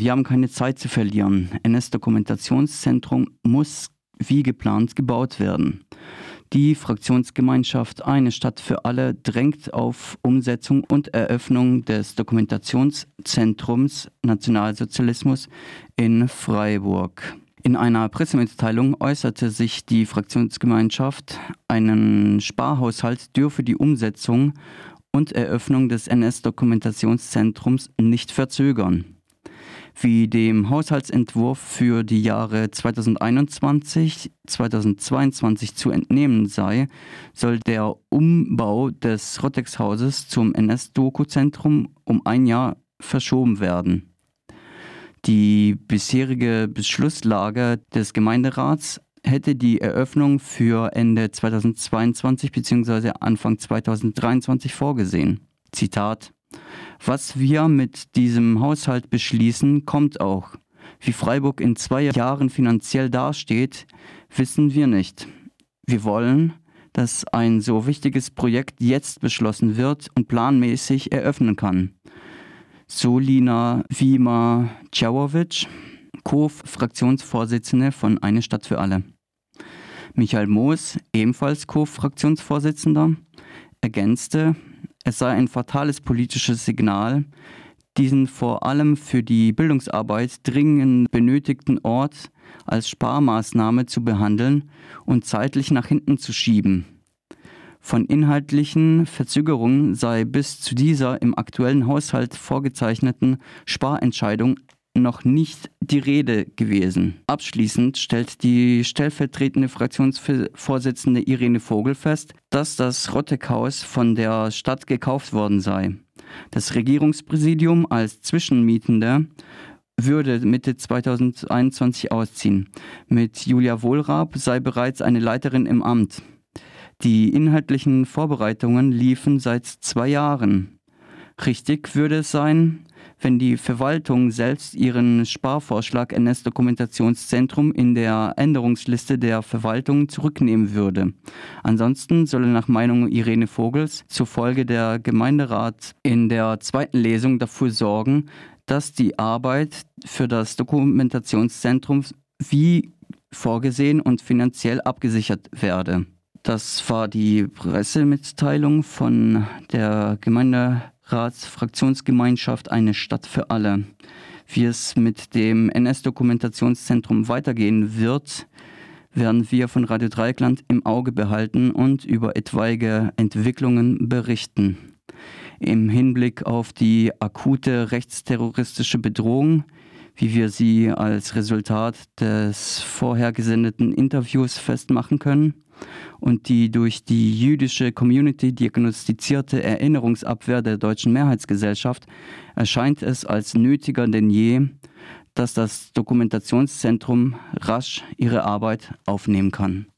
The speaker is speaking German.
Wir haben keine Zeit zu verlieren. NS-Dokumentationszentrum muss wie geplant gebaut werden. Die Fraktionsgemeinschaft Eine Stadt für alle drängt auf Umsetzung und Eröffnung des Dokumentationszentrums Nationalsozialismus in Freiburg. In einer Pressemitteilung äußerte sich die Fraktionsgemeinschaft, einen Sparhaushalt dürfe die Umsetzung und Eröffnung des NS-Dokumentationszentrums nicht verzögern. Wie dem Haushaltsentwurf für die Jahre 2021, 2022 zu entnehmen sei, soll der Umbau des Rottex-Hauses zum NS-Doku-Zentrum um ein Jahr verschoben werden. Die bisherige Beschlusslage des Gemeinderats hätte die Eröffnung für Ende 2022 bzw. Anfang 2023 vorgesehen. Zitat Was wir mit diesem Haushalt beschließen, kommt auch. Wie Freiburg in zwei Jahren finanziell dasteht, wissen wir nicht. Wir wollen, dass ein so wichtiges Projekt jetzt beschlossen wird und planmäßig eröffnen kann. Solina Vima Czawovic, Co-Fraktionsvorsitzende von Eine Stadt für alle. Michael Moos, ebenfalls Co-Fraktionsvorsitzender, ergänzte, es sei ein fatales politisches Signal, diesen vor allem für die Bildungsarbeit dringend benötigten Ort als Sparmaßnahme zu behandeln und zeitlich nach hinten zu schieben. Von inhaltlichen Verzögerungen sei bis zu dieser im aktuellen Haushalt vorgezeichneten Sparentscheidung noch nicht die Rede gewesen. Abschließend stellt die stellvertretende Fraktionsvorsitzende Irene Vogel fest, dass das Rotteckhaus von der Stadt gekauft worden sei. Das Regierungspräsidium als Zwischenmietender würde Mitte 2021 ausziehen. Mit Julia Wohlrab sei bereits eine Leiterin im Amt. Die inhaltlichen Vorbereitungen liefen seit zwei Jahren. Richtig würde es sein, wenn die Verwaltung selbst ihren Sparvorschlag NS-Dokumentationszentrum in der Änderungsliste der Verwaltung zurücknehmen würde. Ansonsten solle nach Meinung Irene Vogels zufolge der Gemeinderat in der zweiten Lesung dafür sorgen, dass die Arbeit für das Dokumentationszentrum wie vorgesehen und finanziell abgesichert werde. Das war die Pressemitteilung von der Gemeinderatsfraktionsgemeinschaft Eine Stadt für alle. Wie es mit dem NS-Dokumentationszentrum weitergehen wird, werden wir von Radio Dreieckland im Auge behalten und über etwaige Entwicklungen berichten. Im Hinblick auf die akute rechtsterroristische Bedrohung, wie wir sie als Resultat des vorher gesendeten Interviews festmachen können, und die durch die jüdische Community diagnostizierte Erinnerungsabwehr der deutschen Mehrheitsgesellschaft erscheint es als nötiger denn je, dass das Dokumentationszentrum rasch ihre Arbeit aufnehmen kann.